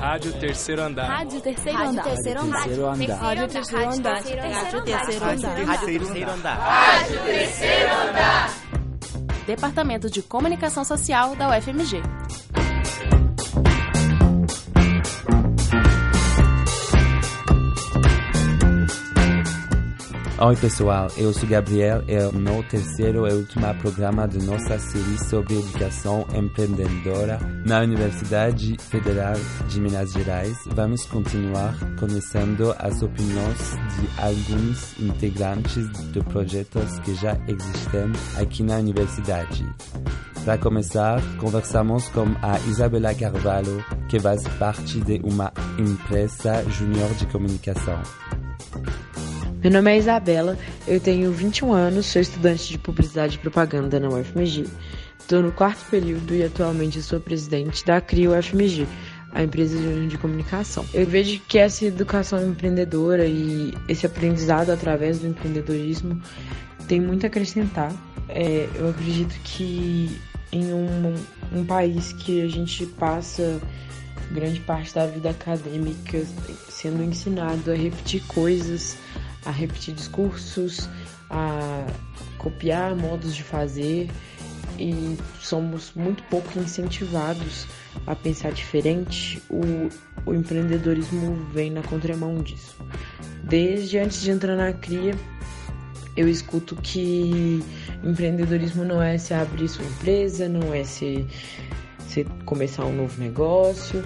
Rádio Terceiro Andar. Rádio Terceiro Andar. Terceiro Andar. Rádio Terceiro Andar. Rádio Terceiro Andar. Rádio Terceiro Andar. Rádio Terceiro Andar. Departamento de Comunicação Social da UFMG. Oi pessoal, eu sou Gabriel e no terceiro e último programa de nossa série sobre educação empreendedora na Universidade Federal de Minas Gerais, vamos continuar conhecendo as opiniões de alguns integrantes de projetos que já existem aqui na universidade. Para começar, conversamos com a Isabela Carvalho, que faz parte de uma empresa júnior de comunicação. Meu nome é Isabela, eu tenho 21 anos, sou estudante de Publicidade e Propaganda na UFMG. Estou no quarto período e atualmente sou presidente da CRI UFMG, a empresa de comunicação. Eu vejo que essa educação empreendedora e esse aprendizado através do empreendedorismo tem muito a acrescentar. É, eu acredito que em um, um país que a gente passa grande parte da vida acadêmica sendo ensinado a repetir coisas, a repetir discursos, a copiar modos de fazer e somos muito pouco incentivados a pensar diferente, o, o empreendedorismo vem na contramão disso. Desde antes de entrar na CRIA, eu escuto que empreendedorismo não é se abrir sua empresa, não é se, se começar um novo negócio,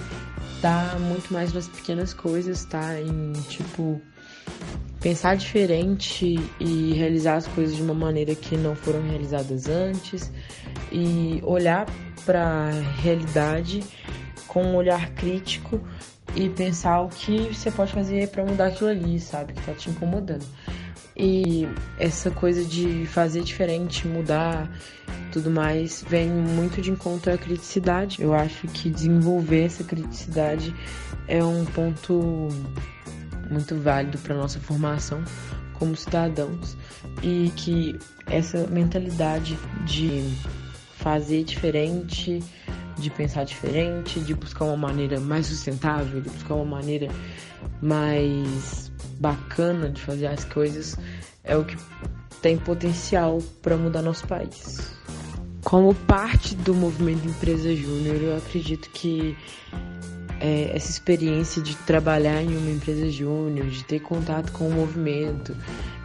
tá muito mais nas pequenas coisas, tá? Em tipo pensar diferente e realizar as coisas de uma maneira que não foram realizadas antes e olhar para a realidade com um olhar crítico e pensar o que você pode fazer para mudar aquilo ali, sabe, que tá te incomodando. E essa coisa de fazer diferente, mudar, tudo mais, vem muito de encontro à criticidade. Eu acho que desenvolver essa criticidade é um ponto muito válido para nossa formação como cidadãos e que essa mentalidade de fazer diferente, de pensar diferente, de buscar uma maneira mais sustentável, de buscar uma maneira mais bacana de fazer as coisas é o que tem potencial para mudar nosso país. Como parte do movimento Empresa Júnior, eu acredito que é, essa experiência de trabalhar em uma empresa júnior, de ter contato com o movimento,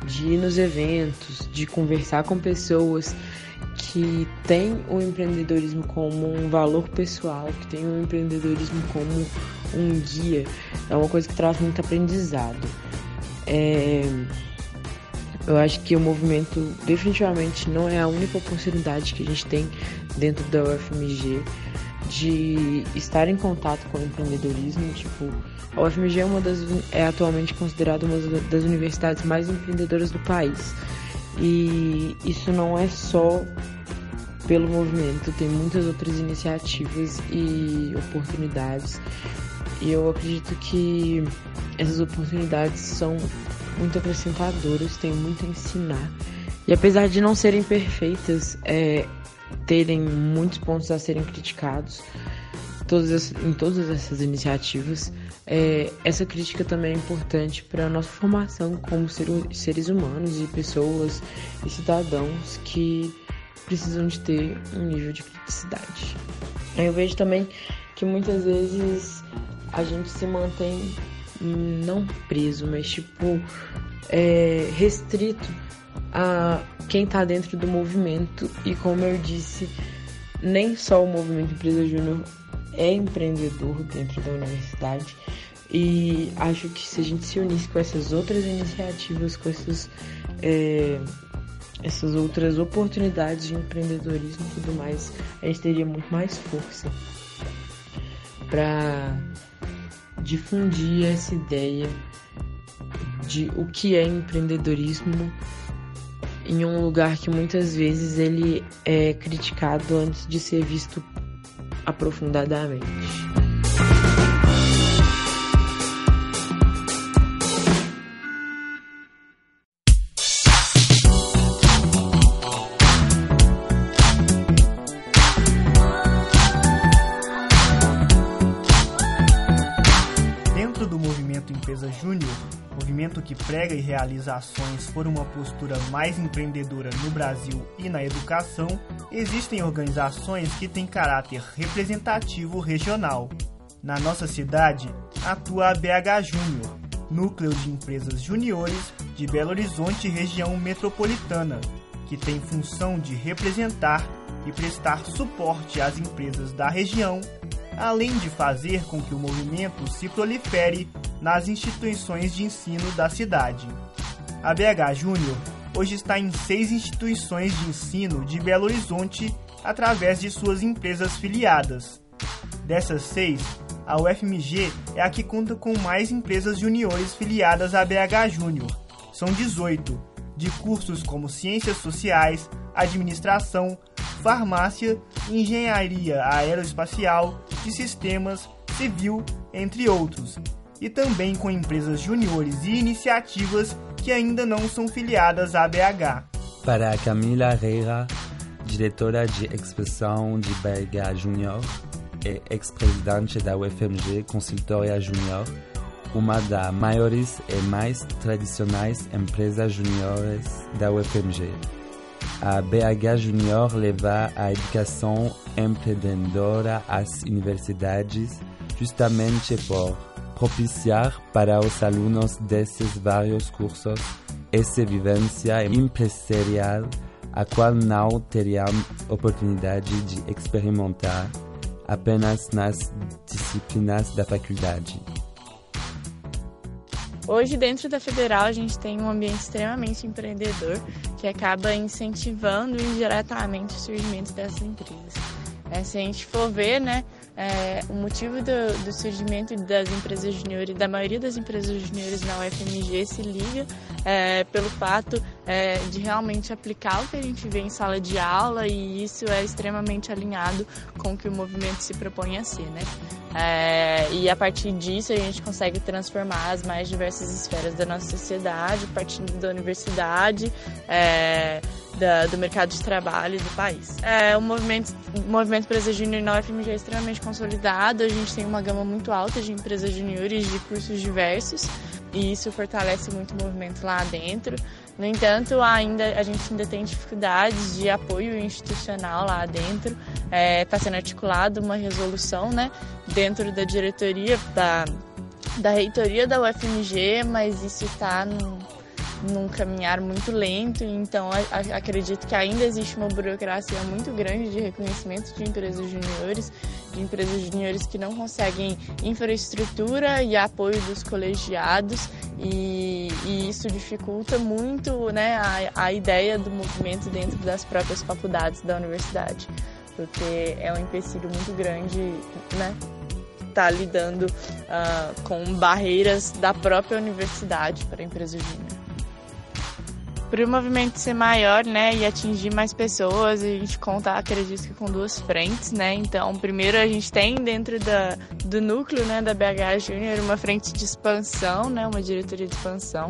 de ir nos eventos, de conversar com pessoas que têm o empreendedorismo como um valor pessoal, que têm o empreendedorismo como um guia, é uma coisa que traz muito aprendizado. É, eu acho que o movimento definitivamente não é a única oportunidade que a gente tem dentro da UFMG de estar em contato com o empreendedorismo. Tipo, a UFMG é, uma das, é atualmente considerada uma das universidades mais empreendedoras do país. E isso não é só pelo movimento, tem muitas outras iniciativas e oportunidades. E eu acredito que essas oportunidades são muito acrescentadoras, têm muito a ensinar. E apesar de não serem perfeitas, é, terem muitos pontos a serem criticados todas em todas essas iniciativas. É, essa crítica também é importante para a nossa formação como ser, seres humanos e pessoas e cidadãos que precisam de ter um nível de criticidade. Eu vejo também que muitas vezes a gente se mantém não preso, mas tipo é, restrito a quem está dentro do movimento. E como eu disse, nem só o movimento Empresa Júnior é empreendedor dentro da universidade. E acho que se a gente se unisse com essas outras iniciativas, com essas, é, essas outras oportunidades de empreendedorismo e tudo mais, a gente teria muito mais força para difundir essa ideia de o que é empreendedorismo em um lugar que muitas vezes ele é criticado antes de ser visto aprofundadamente. Movimento que prega e realiza ações por uma postura mais empreendedora no Brasil e na educação, existem organizações que têm caráter representativo regional. Na nossa cidade, atua a BH Júnior, núcleo de empresas juniores de Belo Horizonte região metropolitana, que tem função de representar e prestar suporte às empresas da região além de fazer com que o movimento se prolifere nas instituições de ensino da cidade. A BH Júnior hoje está em seis instituições de ensino de Belo Horizonte através de suas empresas filiadas. Dessas seis, a UFMG é a que conta com mais empresas juniores filiadas à BH Júnior. São 18, de cursos como Ciências Sociais, Administração, farmácia, engenharia aeroespacial, de sistemas, civil, entre outros, e também com empresas juniores e iniciativas que ainda não são filiadas à BH. Para Camila Reira, diretora de expressão de BH Júnior e ex-presidente da UFMG Consultoria Júnior, uma das maiores e mais tradicionais empresas juniores da UFMG a BH Junior leva a educação empreendedora às universidades justamente por propiciar para os alunos desses vários cursos essa vivência empresarial a qual não teriam oportunidade de experimentar apenas nas disciplinas da faculdade. Hoje, dentro da Federal, a gente tem um ambiente extremamente empreendedor que acaba incentivando indiretamente o surgimento dessas empresas. É, se a gente for ver, né, é, o motivo do, do, surgimento das empresas juniores, da maioria das empresas juniores na UFMG se liga é, pelo fato é, de realmente aplicar o que a gente vê em sala de aula e isso é extremamente alinhado com o que o movimento se propõe a ser, né? É, e a partir disso a gente consegue transformar as mais diversas esferas da nossa sociedade, partindo da universidade, é, da, do mercado de trabalho do país. É, o movimento, movimento Empresa Júnior na UFMG é extremamente consolidado, a gente tem uma gama muito alta de empresas juniores de cursos diversos e isso fortalece muito o movimento lá dentro. No entanto, ainda a gente ainda tem dificuldades de apoio institucional lá dentro. Está é, tá sendo articulada uma resolução, né, dentro da diretoria da, da reitoria da UFMG, mas isso está num caminhar muito lento, então a, a, acredito que ainda existe uma burocracia muito grande de reconhecimento de empresas juniores, de empresas juniores que não conseguem infraestrutura e apoio dos colegiados e, e isso dificulta muito né, a, a ideia do movimento dentro das próprias faculdades da universidade, porque é um empecilho muito grande, né? Tá lidando uh, com barreiras da própria universidade para a empresa júnior para o movimento ser maior, né, e atingir mais pessoas, a gente conta, acredito que com duas frentes, né. Então, primeiro a gente tem dentro da, do núcleo, né, da BH Júnior uma frente de expansão, né, uma diretoria de expansão.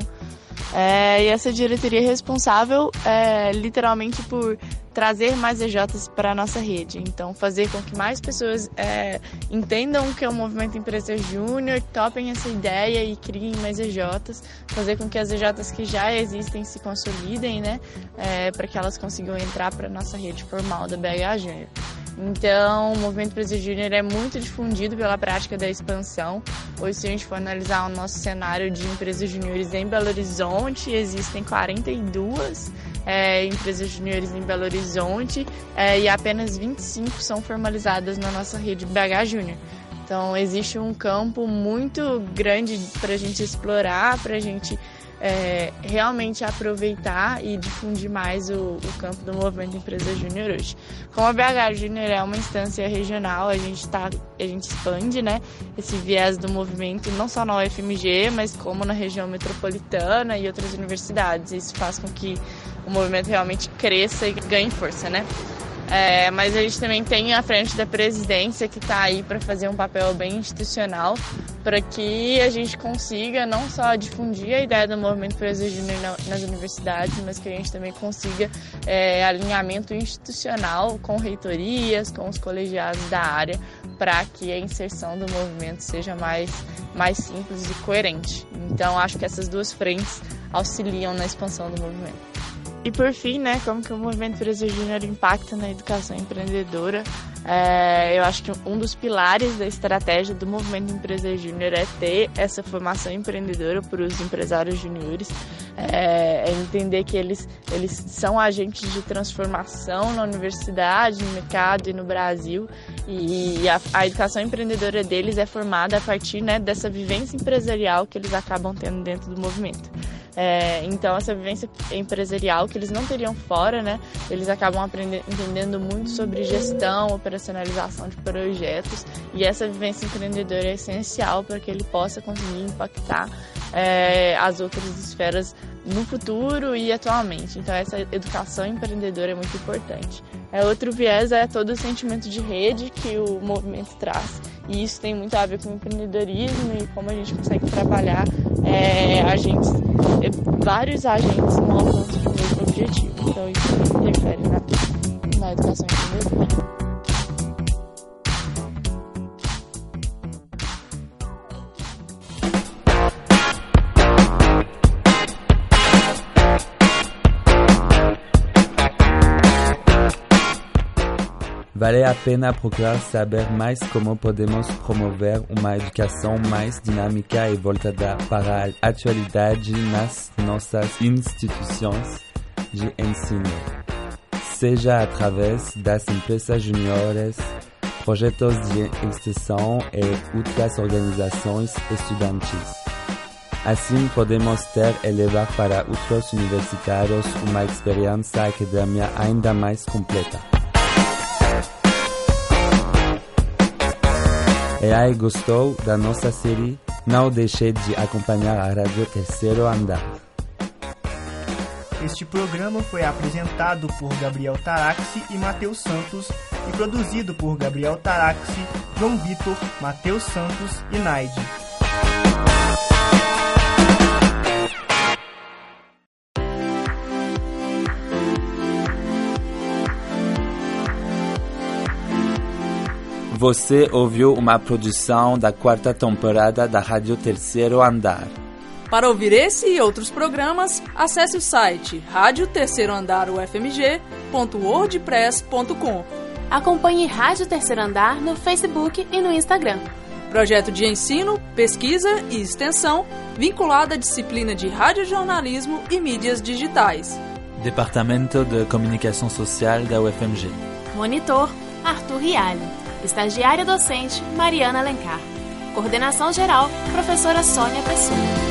É, e essa diretoria é responsável é, literalmente por trazer mais EJs para a nossa rede. Então, fazer com que mais pessoas é, entendam o que é o movimento Empresa Júnior, topem essa ideia e criem mais EJs, fazer com que as EJs que já existem se consolidem, né, é, para que elas consigam entrar para a nossa rede formal da BH Júnior. Então, o movimento Empresa Júnior é muito difundido pela prática da expansão. Hoje, se a gente for analisar o nosso cenário de empresas juniores em Belo Horizonte, existem 42 é, empresas juniores em Belo Horizonte é, e apenas 25 são formalizadas na nossa rede BH Júnior. Então existe um campo muito grande para a gente explorar, para a gente é, realmente aproveitar e difundir mais o, o campo do movimento Empresa Júnior hoje. Como a BH Júnior é uma instância regional, a gente, tá, a gente expande né, esse viés do movimento não só na UFMG, mas como na região metropolitana e outras universidades. Isso faz com que o movimento realmente cresça e ganhe força, né? É, mas a gente também tem a frente da presidência que está aí para fazer um papel bem institucional, para que a gente consiga não só difundir a ideia do movimento Empresa Júnior nas universidades, mas que a gente também consiga é, alinhamento institucional com reitorias, com os colegiados da área, para que a inserção do movimento seja mais, mais simples e coerente. Então, acho que essas duas frentes auxiliam na expansão do movimento. E por fim, né, como que o movimento Empresa Júnior impacta na educação empreendedora? É, eu acho que um dos pilares da estratégia do movimento Empresa Júnior é ter essa formação empreendedora para os empresários júniores, é, é, entender que eles, eles são agentes de transformação na universidade, no mercado e no Brasil, e a, a educação empreendedora deles é formada a partir né, dessa vivência empresarial que eles acabam tendo dentro do movimento. É, então essa vivência empresarial que eles não teriam fora, né? Eles acabam aprendendo, entendendo muito sobre gestão, operacionalização de projetos e essa vivência empreendedora é essencial para que ele possa conseguir impactar é, as outras esferas no futuro e atualmente. Então essa educação empreendedora é muito importante. É, outro viés é todo o sentimento de rede que o movimento traz. E isso tem muito a ver com empreendedorismo e como a gente consegue trabalhar é, agentes, é, vários agentes no alcance um mesmo objetivo. Então isso interfere na, na educação empreendedora. Vale a pena procurar saber mais como podemos promover uma educação mais dinâmica e voltada para a atualidade nas nossas instituições de ensino, seja através das empresas juniores, projetos de extensão e outras organizações estudantis. Assim, podemos ter e levar para outros universitários uma experiência acadêmica ainda mais completa. E aí, gostou da nossa série? Não deixe de acompanhar a Rádio Terceiro Andar. Este programa foi apresentado por Gabriel Taraxi e Matheus Santos e produzido por Gabriel Taraxi, João Vitor, Matheus Santos e Naide. Você ouviu uma produção da quarta temporada da Rádio Terceiro Andar. Para ouvir esse e outros programas, acesse o site rádio terceiro andar ufmg.wordpress.com. Acompanhe Rádio Terceiro Andar no Facebook e no Instagram. Projeto de ensino, pesquisa e extensão vinculado à disciplina de radiojornalismo e mídias digitais. Departamento de Comunicação Social da UFMG. Monitor Arthur Rialli. Estagiária docente Mariana Alencar. Coordenação geral, professora Sônia Pessoa.